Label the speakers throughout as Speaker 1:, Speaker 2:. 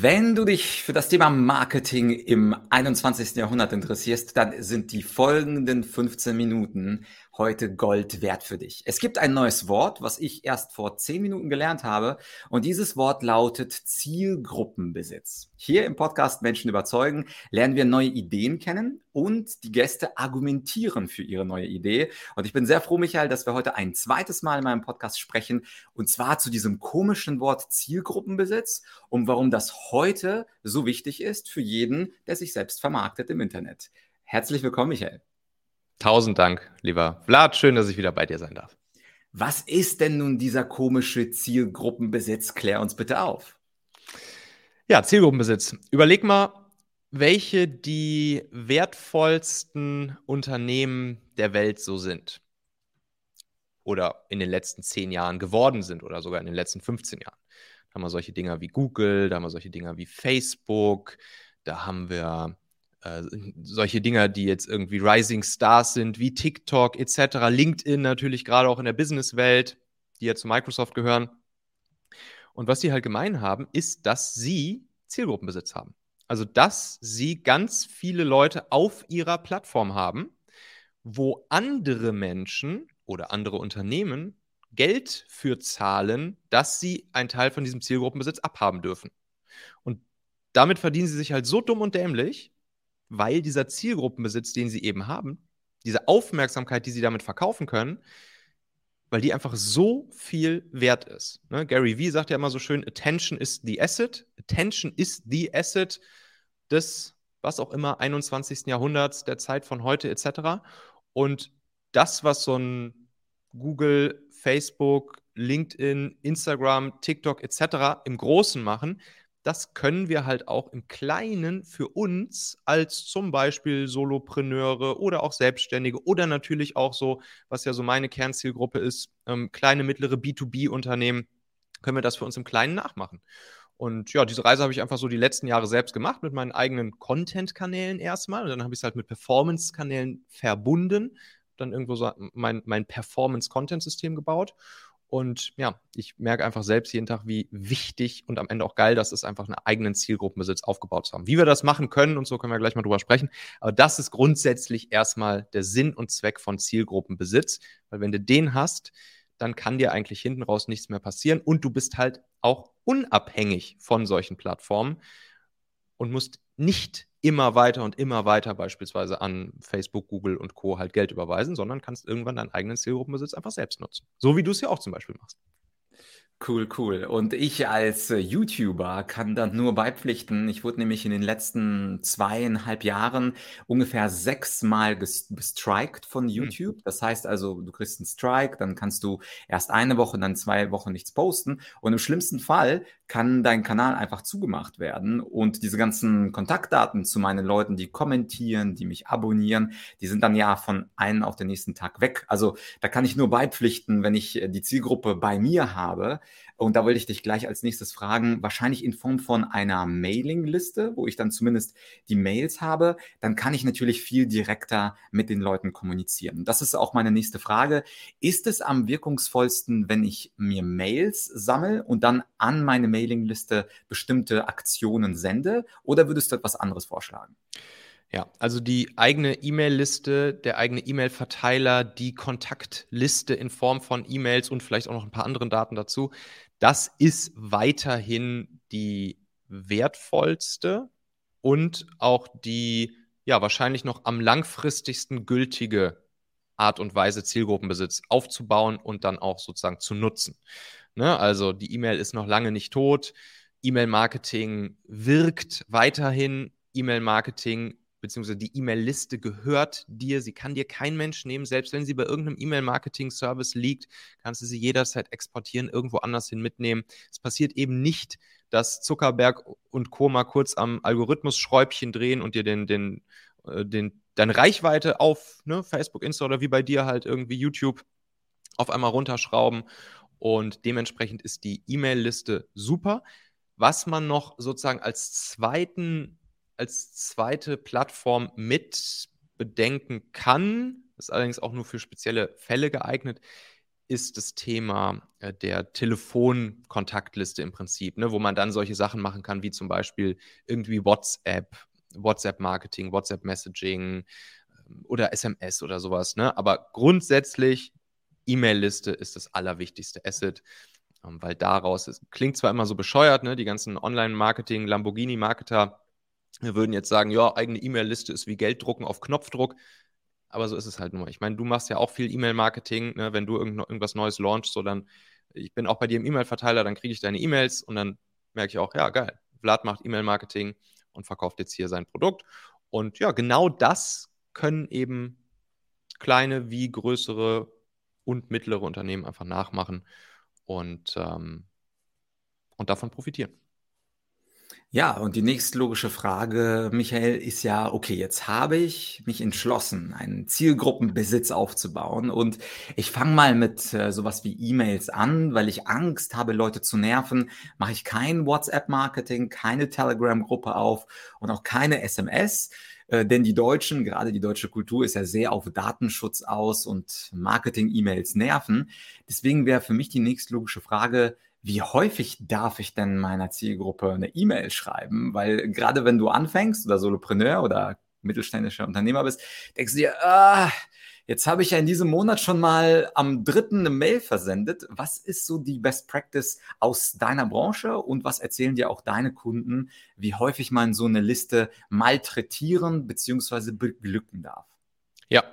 Speaker 1: Wenn du dich für das Thema Marketing im 21. Jahrhundert interessierst, dann sind die folgenden 15 Minuten heute Gold wert für dich. Es gibt ein neues Wort, was ich erst vor 10 Minuten gelernt habe und dieses Wort lautet Zielgruppenbesitz. Hier im Podcast Menschen überzeugen lernen wir neue Ideen kennen und die Gäste argumentieren für ihre neue Idee. Und ich bin sehr froh, Michael, dass wir heute ein zweites Mal in meinem Podcast sprechen und zwar zu diesem komischen Wort Zielgruppenbesitz und warum das heute so wichtig ist für jeden, der sich selbst vermarktet im Internet. Herzlich willkommen, Michael.
Speaker 2: Tausend Dank, lieber Vlad. Schön, dass ich wieder bei dir sein darf.
Speaker 1: Was ist denn nun dieser komische Zielgruppenbesitz? Klär uns bitte auf.
Speaker 2: Ja, Zielgruppenbesitz. Überleg mal, welche die wertvollsten Unternehmen der Welt so sind. Oder in den letzten zehn Jahren geworden sind oder sogar in den letzten 15 Jahren. Da haben wir solche Dinger wie Google, da haben wir solche Dinger wie Facebook, da haben wir äh, solche Dinger, die jetzt irgendwie Rising Stars sind, wie TikTok etc., LinkedIn natürlich gerade auch in der Businesswelt, die ja zu Microsoft gehören. Und was die halt gemein haben, ist, dass sie Zielgruppenbesitz haben. Also, dass sie ganz viele Leute auf ihrer Plattform haben, wo andere Menschen oder andere Unternehmen Geld für zahlen, dass sie einen Teil von diesem Zielgruppenbesitz abhaben dürfen. Und damit verdienen sie sich halt so dumm und dämlich, weil dieser Zielgruppenbesitz, den sie eben haben, diese Aufmerksamkeit, die sie damit verkaufen können, weil die einfach so viel wert ist. Ne? Gary Vee sagt ja immer so schön, Attention is the asset. Attention is the asset des, was auch immer, 21. Jahrhunderts, der Zeit von heute etc. Und das, was so ein Google, Facebook, LinkedIn, Instagram, TikTok etc. im Großen machen, das können wir halt auch im Kleinen für uns als zum Beispiel Solopreneure oder auch Selbstständige oder natürlich auch so, was ja so meine Kernzielgruppe ist, ähm, kleine, mittlere B2B-Unternehmen, können wir das für uns im Kleinen nachmachen. Und ja, diese Reise habe ich einfach so die letzten Jahre selbst gemacht mit meinen eigenen Content-Kanälen erstmal. Und dann habe ich es halt mit Performance-Kanälen verbunden, dann irgendwo so mein, mein Performance-Content-System gebaut. Und ja, ich merke einfach selbst jeden Tag, wie wichtig und am Ende auch geil das ist, einfach einen eigenen Zielgruppenbesitz aufgebaut zu haben. Wie wir das machen können und so können wir gleich mal drüber sprechen. Aber das ist grundsätzlich erstmal der Sinn und Zweck von Zielgruppenbesitz, weil wenn du den hast, dann kann dir eigentlich hinten raus nichts mehr passieren und du bist halt auch unabhängig von solchen Plattformen und musst nicht immer weiter und immer weiter beispielsweise an Facebook, Google und Co. halt Geld überweisen, sondern kannst irgendwann deinen eigenen Zielgruppenbesitz einfach selbst nutzen. So wie du es ja auch zum Beispiel machst.
Speaker 1: Cool, cool. Und ich als äh, YouTuber kann dann nur beipflichten. Ich wurde nämlich in den letzten zweieinhalb Jahren ungefähr sechsmal gestrikt von hm. YouTube. Hm. Das heißt also, du kriegst einen Strike, dann kannst du erst eine Woche, dann zwei Wochen nichts posten. Und im schlimmsten Fall kann dein Kanal einfach zugemacht werden. Und diese ganzen Kontaktdaten zu meinen Leuten, die kommentieren, die mich abonnieren, die sind dann ja von einem auf den nächsten Tag weg. Also da kann ich nur beipflichten, wenn ich äh, die Zielgruppe bei mir habe und da wollte ich dich gleich als nächstes fragen, wahrscheinlich in Form von einer Mailingliste, wo ich dann zumindest die Mails habe, dann kann ich natürlich viel direkter mit den Leuten kommunizieren. Das ist auch meine nächste Frage. Ist es am wirkungsvollsten, wenn ich mir Mails sammle und dann an meine Mailingliste bestimmte Aktionen sende oder würdest du etwas anderes vorschlagen?
Speaker 2: Ja, also die eigene E-Mail-Liste, der eigene E-Mail-Verteiler, die Kontaktliste in Form von E-Mails und vielleicht auch noch ein paar anderen Daten dazu, das ist weiterhin die wertvollste und auch die ja wahrscheinlich noch am langfristigsten gültige Art und Weise, Zielgruppenbesitz aufzubauen und dann auch sozusagen zu nutzen. Ne? Also die E-Mail ist noch lange nicht tot. E-Mail-Marketing wirkt weiterhin. E-Mail-Marketing beziehungsweise die E-Mail-Liste gehört dir. Sie kann dir kein Mensch nehmen. Selbst wenn sie bei irgendeinem E-Mail-Marketing-Service liegt, kannst du sie jederzeit exportieren, irgendwo anders hin mitnehmen. Es passiert eben nicht, dass Zuckerberg und Co. mal kurz am Algorithmus-Schräubchen drehen und dir den, den, äh, den, deine Reichweite auf ne, Facebook, Insta oder wie bei dir halt irgendwie YouTube auf einmal runterschrauben. Und dementsprechend ist die E-Mail-Liste super. Was man noch sozusagen als zweiten als zweite Plattform mit bedenken kann, ist allerdings auch nur für spezielle Fälle geeignet, ist das Thema äh, der Telefonkontaktliste im Prinzip, ne, wo man dann solche Sachen machen kann, wie zum Beispiel irgendwie WhatsApp, WhatsApp-Marketing, WhatsApp-Messaging ähm, oder SMS oder sowas. Ne? Aber grundsätzlich, E-Mail-Liste ist das allerwichtigste Asset, ähm, weil daraus, es klingt zwar immer so bescheuert, ne? die ganzen Online-Marketing, Lamborghini-Marketer würden jetzt sagen, ja, eigene E-Mail-Liste ist wie Gelddrucken auf Knopfdruck. Aber so ist es halt nur. Ich meine, du machst ja auch viel E-Mail-Marketing, ne? wenn du irgend irgendwas Neues launchst, so dann, ich bin auch bei dir im E-Mail-Verteiler, dann kriege ich deine E-Mails und dann merke ich auch, ja, geil, Vlad macht E-Mail-Marketing und verkauft jetzt hier sein Produkt. Und ja, genau das können eben kleine wie größere und mittlere Unternehmen einfach nachmachen und, ähm, und davon profitieren.
Speaker 1: Ja, und die nächstlogische Frage, Michael, ist ja, okay, jetzt habe ich mich entschlossen, einen Zielgruppenbesitz aufzubauen. Und ich fange mal mit äh, sowas wie E-Mails an, weil ich Angst habe, Leute zu nerven, mache ich kein WhatsApp-Marketing, keine Telegram-Gruppe auf und auch keine SMS, äh, denn die Deutschen, gerade die deutsche Kultur ist ja sehr auf Datenschutz aus und Marketing-E-Mails nerven. Deswegen wäre für mich die nächstlogische Frage, wie häufig darf ich denn meiner Zielgruppe eine E-Mail schreiben? Weil gerade wenn du anfängst oder Solopreneur oder mittelständischer Unternehmer bist, denkst du dir, ah, jetzt habe ich ja in diesem Monat schon mal am dritten eine Mail versendet. Was ist so die Best Practice aus deiner Branche und was erzählen dir auch deine Kunden, wie häufig man so eine Liste malträtieren bzw. beglücken darf?
Speaker 2: Ja,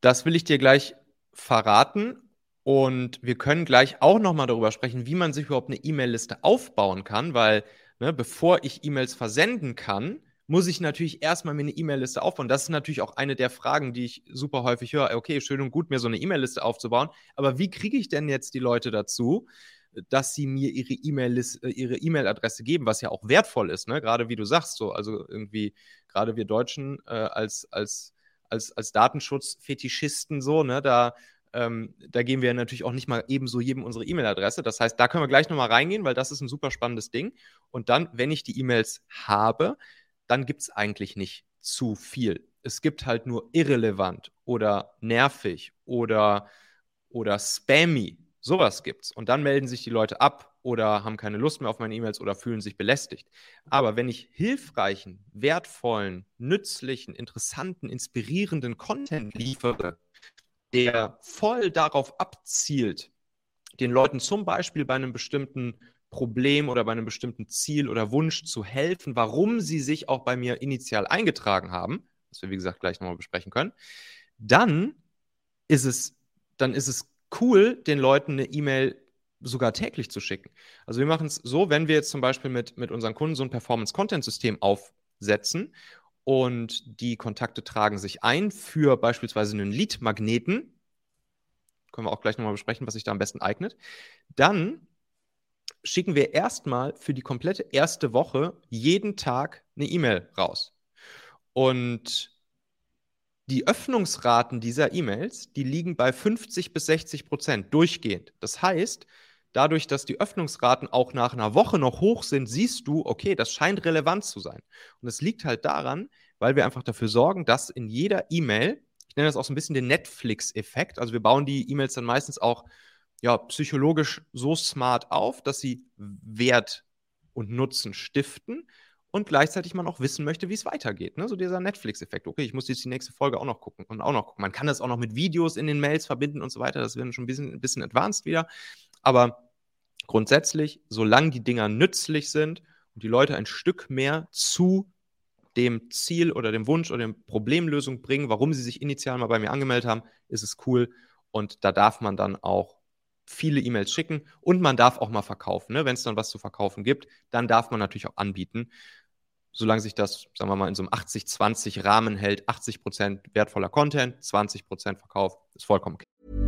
Speaker 2: das will ich dir gleich verraten und wir können gleich auch nochmal darüber sprechen, wie man sich überhaupt eine E-Mail-Liste aufbauen kann, weil ne, bevor ich E-Mails versenden kann, muss ich natürlich erstmal mir eine E-Mail-Liste aufbauen. Das ist natürlich auch eine der Fragen, die ich super häufig höre. Okay, schön und gut, mir so eine E-Mail-Liste aufzubauen, aber wie kriege ich denn jetzt die Leute dazu, dass sie mir ihre E-Mail-Adresse ihre e geben, was ja auch wertvoll ist, ne? Gerade wie du sagst, so, also irgendwie, gerade wir Deutschen äh, als, als, als, als Datenschutzfetischisten so, ne, da ähm, da geben wir natürlich auch nicht mal ebenso jedem unsere E-Mail-Adresse. Das heißt, da können wir gleich nochmal reingehen, weil das ist ein super spannendes Ding. Und dann, wenn ich die E-Mails habe, dann gibt es eigentlich nicht zu viel. Es gibt halt nur irrelevant oder nervig oder, oder spammy. Sowas gibt's. Und dann melden sich die Leute ab oder haben keine Lust mehr auf meine E-Mails oder fühlen sich belästigt. Aber wenn ich hilfreichen, wertvollen, nützlichen, interessanten, inspirierenden Content liefere, der voll darauf abzielt, den Leuten zum Beispiel bei einem bestimmten Problem oder bei einem bestimmten Ziel oder Wunsch zu helfen, warum sie sich auch bei mir initial eingetragen haben, was wir wie gesagt gleich nochmal besprechen können, dann ist es, dann ist es cool, den Leuten eine E-Mail sogar täglich zu schicken. Also wir machen es so, wenn wir jetzt zum Beispiel mit, mit unseren Kunden so ein Performance-Content-System aufsetzen und die Kontakte tragen sich ein für beispielsweise einen Lead-Magneten. Können wir auch gleich nochmal besprechen, was sich da am besten eignet. Dann schicken wir erstmal für die komplette erste Woche jeden Tag eine E-Mail raus. Und die Öffnungsraten dieser E-Mails, die liegen bei 50 bis 60 Prozent durchgehend. Das heißt, dadurch, dass die Öffnungsraten auch nach einer Woche noch hoch sind, siehst du, okay, das scheint relevant zu sein. Und es liegt halt daran, weil wir einfach dafür sorgen, dass in jeder E-Mail, ich nenne das auch so ein bisschen den Netflix-Effekt, also wir bauen die E-Mails dann meistens auch ja, psychologisch so smart auf, dass sie Wert und Nutzen stiften und gleichzeitig man auch wissen möchte, wie es weitergeht. Ne? So dieser Netflix-Effekt. Okay, ich muss jetzt die nächste Folge auch noch gucken und auch noch gucken. Man kann das auch noch mit Videos in den Mails verbinden und so weiter. Das wird schon ein bisschen, ein bisschen advanced wieder. Aber grundsätzlich, solange die Dinger nützlich sind und die Leute ein Stück mehr zu dem Ziel oder dem Wunsch oder dem Problemlösung bringen, warum sie sich initial mal bei mir angemeldet haben, ist es cool. Und da darf man dann auch viele E-Mails schicken und man darf auch mal verkaufen. Ne? Wenn es dann was zu verkaufen gibt, dann darf man natürlich auch anbieten. Solange sich das, sagen wir mal, in so einem 80-20 Rahmen hält, 80% wertvoller Content, 20% Verkauf, ist vollkommen okay.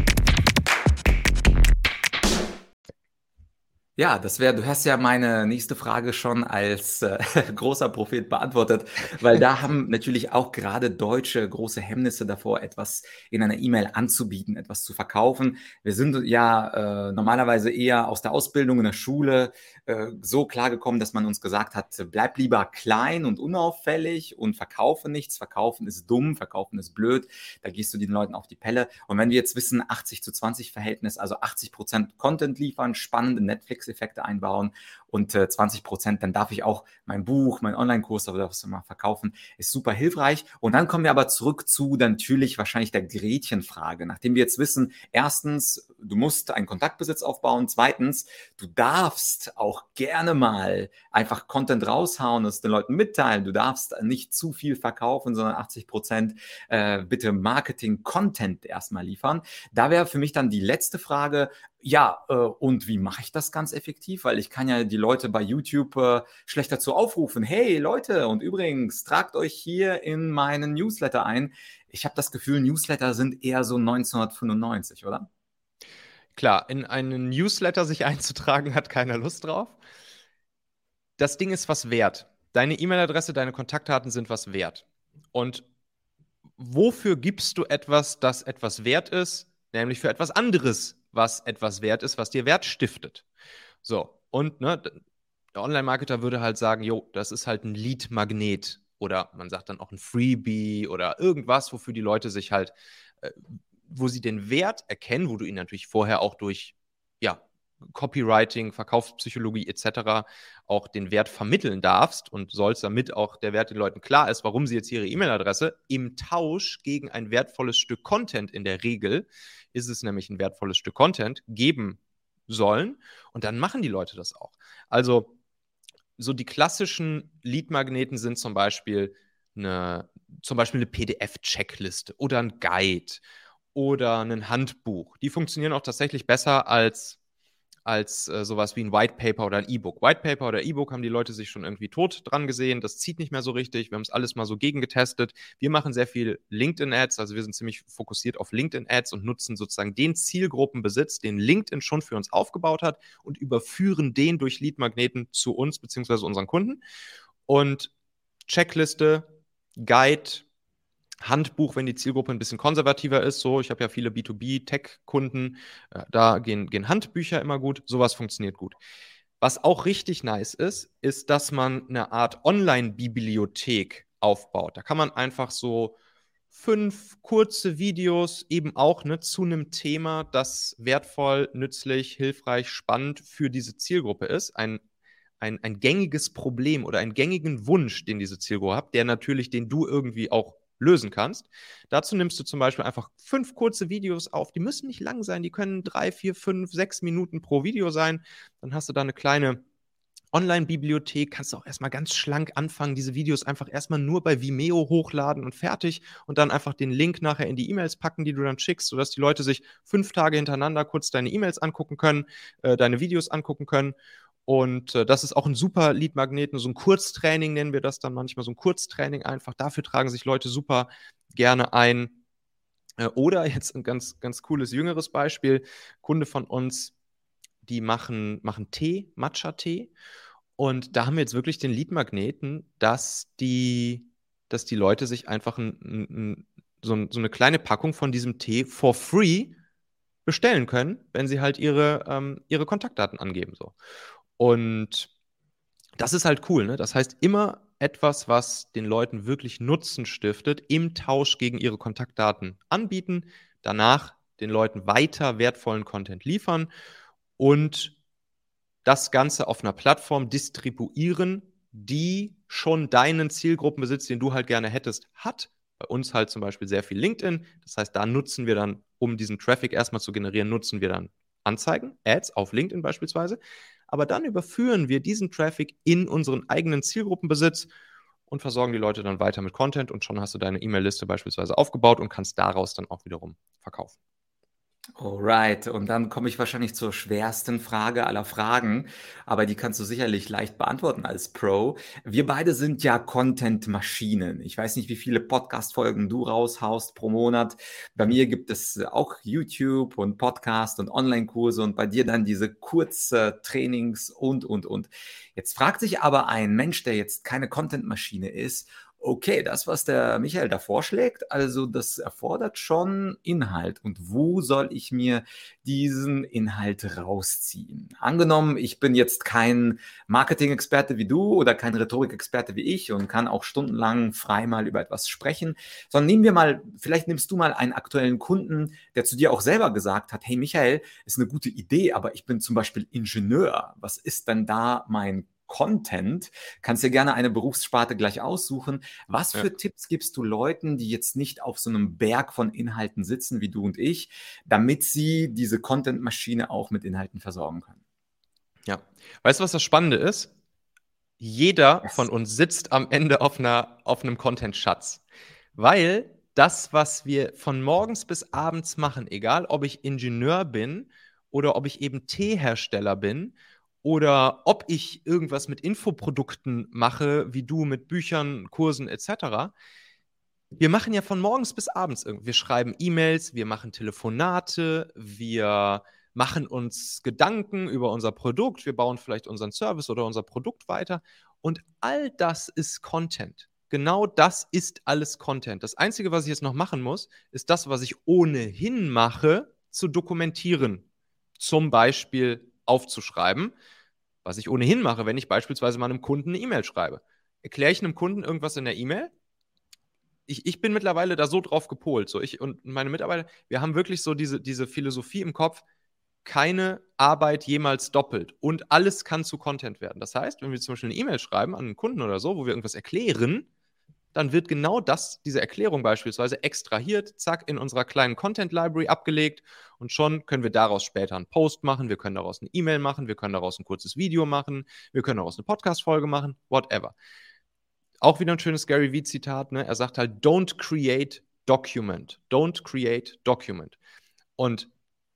Speaker 1: Ja, das wäre, du hast ja meine nächste Frage schon als äh, großer Prophet beantwortet, weil da haben natürlich auch gerade Deutsche große Hemmnisse davor, etwas in einer E-Mail anzubieten, etwas zu verkaufen. Wir sind ja äh, normalerweise eher aus der Ausbildung in der Schule äh, so klargekommen, dass man uns gesagt hat, bleib lieber klein und unauffällig und verkaufe nichts. Verkaufen ist dumm, verkaufen ist blöd. Da gehst du den Leuten auf die Pelle. Und wenn wir jetzt wissen, 80 zu 20 Verhältnis, also 80 Prozent Content liefern, spannende Netflix Effekte einbauen und äh, 20 Prozent, dann darf ich auch mein Buch, mein Online-Kurs oder was immer verkaufen, ist super hilfreich. Und dann kommen wir aber zurück zu natürlich wahrscheinlich der Gretchenfrage. Nachdem wir jetzt wissen, erstens, du musst einen Kontaktbesitz aufbauen, zweitens, du darfst auch gerne mal einfach Content raushauen, es den Leuten mitteilen, du darfst nicht zu viel verkaufen, sondern 80 Prozent äh, bitte Marketing-Content erstmal liefern. Da wäre für mich dann die letzte Frage, ja, äh, und wie mache ich das ganz effektiv? Weil ich kann ja die Leute bei YouTube äh, schlecht dazu aufrufen, hey Leute, und übrigens, tragt euch hier in meinen Newsletter ein. Ich habe das Gefühl, Newsletter sind eher so 1995, oder?
Speaker 2: Klar, in einen Newsletter sich einzutragen, hat keiner Lust drauf. Das Ding ist was wert. Deine E-Mail-Adresse, deine Kontaktdaten sind was wert. Und wofür gibst du etwas, das etwas wert ist? Nämlich für etwas anderes, was etwas wert ist, was dir Wert stiftet. So, und ne, der Online-Marketer würde halt sagen, jo, das ist halt ein Lead-Magnet oder man sagt dann auch ein Freebie oder irgendwas, wofür die Leute sich halt, äh, wo sie den Wert erkennen, wo du ihn natürlich vorher auch durch, ja, Copywriting, Verkaufspsychologie etc. auch den Wert vermitteln darfst und sollst, damit auch der Wert den Leuten klar ist, warum sie jetzt ihre E-Mail-Adresse im Tausch gegen ein wertvolles Stück Content in der Regel ist es nämlich ein wertvolles Stück Content, geben sollen. Und dann machen die Leute das auch. Also so die klassischen Lead-Magneten sind zum Beispiel eine, zum Beispiel eine PDF-Checkliste oder ein Guide oder ein Handbuch. Die funktionieren auch tatsächlich besser als als äh, sowas wie ein White Paper oder ein E-Book. White Paper oder E-Book haben die Leute sich schon irgendwie tot dran gesehen. Das zieht nicht mehr so richtig. Wir haben es alles mal so gegengetestet. Wir machen sehr viel LinkedIn-Ads, also wir sind ziemlich fokussiert auf LinkedIn-Ads und nutzen sozusagen den Zielgruppenbesitz, den LinkedIn schon für uns aufgebaut hat und überführen den durch Lead-Magneten zu uns bzw. unseren Kunden. Und Checkliste, Guide, Handbuch, wenn die Zielgruppe ein bisschen konservativer ist. So, ich habe ja viele B2B-Tech-Kunden, äh, da gehen, gehen Handbücher immer gut. Sowas funktioniert gut. Was auch richtig nice ist, ist, dass man eine Art Online-Bibliothek aufbaut. Da kann man einfach so fünf kurze Videos eben auch ne, zu einem Thema, das wertvoll, nützlich, hilfreich, spannend für diese Zielgruppe ist. Ein, ein, ein gängiges Problem oder einen gängigen Wunsch, den diese Zielgruppe hat, der natürlich, den du irgendwie auch lösen kannst. Dazu nimmst du zum Beispiel einfach fünf kurze Videos auf. Die müssen nicht lang sein, die können drei, vier, fünf, sechs Minuten pro Video sein. Dann hast du da eine kleine Online-Bibliothek, kannst du auch erstmal ganz schlank anfangen, diese Videos einfach erstmal nur bei Vimeo hochladen und fertig und dann einfach den Link nachher in die E-Mails packen, die du dann schickst, sodass die Leute sich fünf Tage hintereinander kurz deine E-Mails angucken können, äh, deine Videos angucken können und äh, das ist auch ein super Lead-Magnet, so ein Kurztraining nennen wir das dann manchmal, so ein Kurztraining einfach. Dafür tragen sich Leute super gerne ein. Äh, oder jetzt ein ganz, ganz cooles jüngeres Beispiel: Kunde von uns, die machen, machen Tee, Matcha-Tee. Und da haben wir jetzt wirklich den Lead-Magneten, dass die, dass die Leute sich einfach ein, ein, so, so eine kleine Packung von diesem Tee for free bestellen können, wenn sie halt ihre, ähm, ihre Kontaktdaten angeben. So. Und das ist halt cool. Ne? Das heißt, immer etwas, was den Leuten wirklich Nutzen stiftet, im Tausch gegen ihre Kontaktdaten anbieten, danach den Leuten weiter wertvollen Content liefern und das Ganze auf einer Plattform distribuieren, die schon deinen Zielgruppenbesitz, den du halt gerne hättest, hat. Bei uns halt zum Beispiel sehr viel LinkedIn. Das heißt, da nutzen wir dann, um diesen Traffic erstmal zu generieren, nutzen wir dann Anzeigen, Ads auf LinkedIn beispielsweise. Aber dann überführen wir diesen Traffic in unseren eigenen Zielgruppenbesitz und versorgen die Leute dann weiter mit Content und schon hast du deine E-Mail-Liste beispielsweise aufgebaut und kannst daraus dann auch wiederum verkaufen.
Speaker 1: Alright, und dann komme ich wahrscheinlich zur schwersten Frage aller Fragen, aber die kannst du sicherlich leicht beantworten als Pro. Wir beide sind ja Content-Maschinen. Ich weiß nicht, wie viele Podcast-Folgen du raushaust pro Monat. Bei mir gibt es auch YouTube und Podcast und Online-Kurse und bei dir dann diese kurze Trainings und, und, und. Jetzt fragt sich aber ein Mensch, der jetzt keine Content-Maschine ist okay, das, was der Michael da vorschlägt, also das erfordert schon Inhalt. Und wo soll ich mir diesen Inhalt rausziehen? Angenommen, ich bin jetzt kein Marketing-Experte wie du oder kein Rhetorik-Experte wie ich und kann auch stundenlang frei mal über etwas sprechen, sondern nehmen wir mal, vielleicht nimmst du mal einen aktuellen Kunden, der zu dir auch selber gesagt hat, hey Michael, ist eine gute Idee, aber ich bin zum Beispiel Ingenieur. Was ist denn da mein Content. Kannst dir gerne eine Berufssparte gleich aussuchen. Was für ja. Tipps gibst du Leuten, die jetzt nicht auf so einem Berg von Inhalten sitzen wie du und ich, damit sie diese Content-Maschine auch mit Inhalten versorgen können?
Speaker 2: Ja. Weißt du, was das Spannende ist? Jeder yes. von uns sitzt am Ende auf, einer, auf einem Content-Schatz. Weil das, was wir von morgens bis abends machen, egal ob ich Ingenieur bin oder ob ich eben Teehersteller bin oder ob ich irgendwas mit Infoprodukten mache, wie du mit Büchern, Kursen etc. Wir machen ja von morgens bis abends irgendwie. Wir schreiben E-Mails, wir machen Telefonate, wir machen uns Gedanken über unser Produkt, wir bauen vielleicht unseren Service oder unser Produkt weiter. Und all das ist Content. Genau das ist alles Content. Das Einzige, was ich jetzt noch machen muss, ist das, was ich ohnehin mache, zu dokumentieren. Zum Beispiel aufzuschreiben, was ich ohnehin mache, wenn ich beispielsweise mal einem Kunden eine E-Mail schreibe. Erkläre ich einem Kunden irgendwas in der E-Mail? Ich, ich bin mittlerweile da so drauf gepolt. So ich und meine Mitarbeiter, wir haben wirklich so diese, diese Philosophie im Kopf, keine Arbeit jemals doppelt und alles kann zu Content werden. Das heißt, wenn wir zum Beispiel eine E-Mail schreiben an einen Kunden oder so, wo wir irgendwas erklären, dann wird genau das, diese Erklärung beispielsweise extrahiert, zack, in unserer kleinen Content Library abgelegt und schon können wir daraus später einen Post machen, wir können daraus eine E-Mail machen, wir können daraus ein kurzes Video machen, wir können daraus eine Podcast-Folge machen, whatever. Auch wieder ein schönes Gary Vee-Zitat, ne? er sagt halt, don't create document, don't create document. Und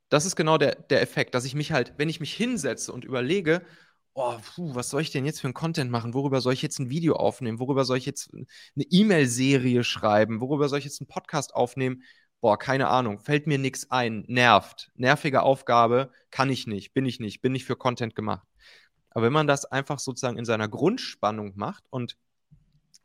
Speaker 2: das ist genau der, der Effekt, dass ich mich halt, wenn ich mich hinsetze und überlege, oh, puh, was soll ich denn jetzt für ein Content machen? Worüber soll ich jetzt ein Video aufnehmen? Worüber soll ich jetzt eine E-Mail-Serie schreiben? Worüber soll ich jetzt einen Podcast aufnehmen? Boah, keine Ahnung, fällt mir nichts ein, nervt. Nervige Aufgabe, kann ich nicht, bin ich nicht, bin nicht für Content gemacht. Aber wenn man das einfach sozusagen in seiner Grundspannung macht und,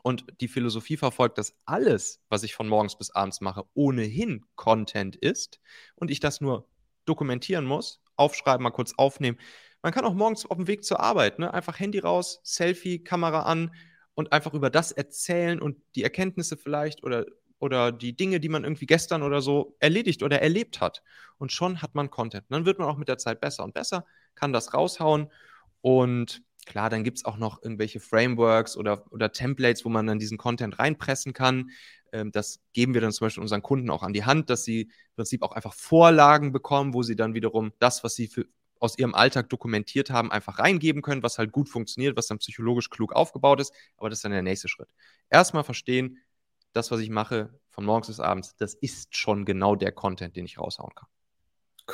Speaker 2: und die Philosophie verfolgt, dass alles, was ich von morgens bis abends mache, ohnehin Content ist und ich das nur dokumentieren muss, aufschreiben, mal kurz aufnehmen, man kann auch morgens auf dem Weg zur Arbeit, ne, einfach Handy raus, Selfie, Kamera an und einfach über das erzählen und die Erkenntnisse vielleicht oder, oder die Dinge, die man irgendwie gestern oder so erledigt oder erlebt hat. Und schon hat man Content. Dann wird man auch mit der Zeit besser und besser, kann das raushauen und Klar, dann gibt es auch noch irgendwelche Frameworks oder, oder Templates, wo man dann diesen Content reinpressen kann. Ähm, das geben wir dann zum Beispiel unseren Kunden auch an die Hand, dass sie im Prinzip auch einfach Vorlagen bekommen, wo sie dann wiederum das, was sie für, aus ihrem Alltag dokumentiert haben, einfach reingeben können, was halt gut funktioniert, was dann psychologisch klug aufgebaut ist. Aber das ist dann der nächste Schritt. Erstmal verstehen, das, was ich mache, von morgens bis abends, das ist schon genau der Content, den ich raushauen kann.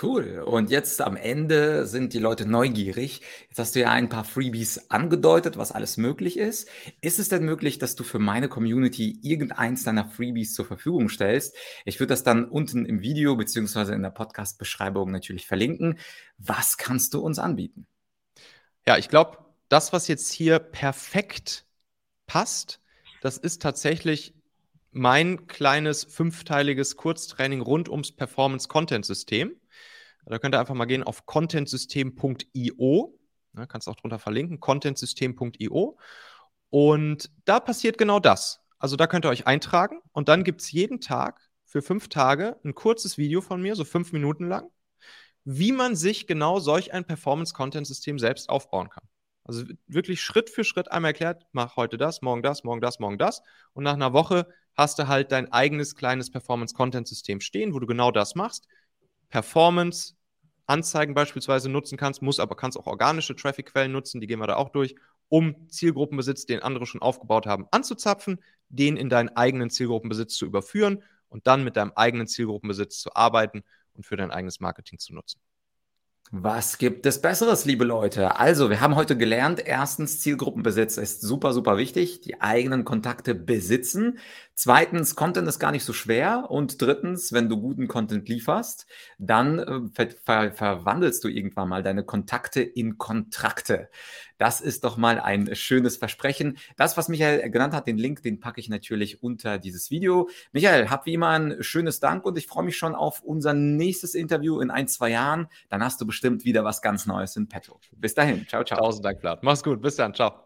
Speaker 1: Cool. Und jetzt am Ende sind die Leute neugierig. Jetzt hast du ja ein paar Freebies angedeutet, was alles möglich ist. Ist es denn möglich, dass du für meine Community irgendeins deiner Freebies zur Verfügung stellst? Ich würde das dann unten im Video beziehungsweise in der Podcast-Beschreibung natürlich verlinken. Was kannst du uns anbieten?
Speaker 2: Ja, ich glaube, das, was jetzt hier perfekt passt, das ist tatsächlich mein kleines fünfteiliges Kurztraining rund ums Performance-Content-System. Da könnt ihr einfach mal gehen auf contentsystem.io. Ne, kannst auch drunter verlinken, contentsystem.io. Und da passiert genau das. Also da könnt ihr euch eintragen und dann gibt es jeden Tag für fünf Tage ein kurzes Video von mir, so fünf Minuten lang, wie man sich genau solch ein Performance-Content-System selbst aufbauen kann. Also wirklich Schritt für Schritt einmal erklärt, mach heute das, morgen das, morgen das, morgen das. Und nach einer Woche hast du halt dein eigenes kleines Performance-Content-System stehen, wo du genau das machst. Performance, Anzeigen beispielsweise nutzen kannst, muss aber kannst auch organische Traffic-Quellen nutzen, die gehen wir da auch durch, um Zielgruppenbesitz, den andere schon aufgebaut haben, anzuzapfen, den in deinen eigenen Zielgruppenbesitz zu überführen und dann mit deinem eigenen Zielgruppenbesitz zu arbeiten und für dein eigenes Marketing zu nutzen.
Speaker 1: Was gibt es Besseres, liebe Leute? Also, wir haben heute gelernt, erstens, Zielgruppenbesitz ist super, super wichtig, die eigenen Kontakte besitzen. Zweitens, Content ist gar nicht so schwer. Und drittens, wenn du guten Content lieferst, dann äh, ver ver verwandelst du irgendwann mal deine Kontakte in Kontrakte. Das ist doch mal ein schönes Versprechen. Das, was Michael genannt hat, den Link, den packe ich natürlich unter dieses Video. Michael, hab wie immer ein schönes Dank und ich freue mich schon auf unser nächstes Interview in ein, zwei Jahren. Dann hast du bestimmt wieder was ganz Neues in petto. Bis dahin. Ciao, ciao.
Speaker 2: Tausend Dank, Vlad. Mach's gut. Bis dann. Ciao.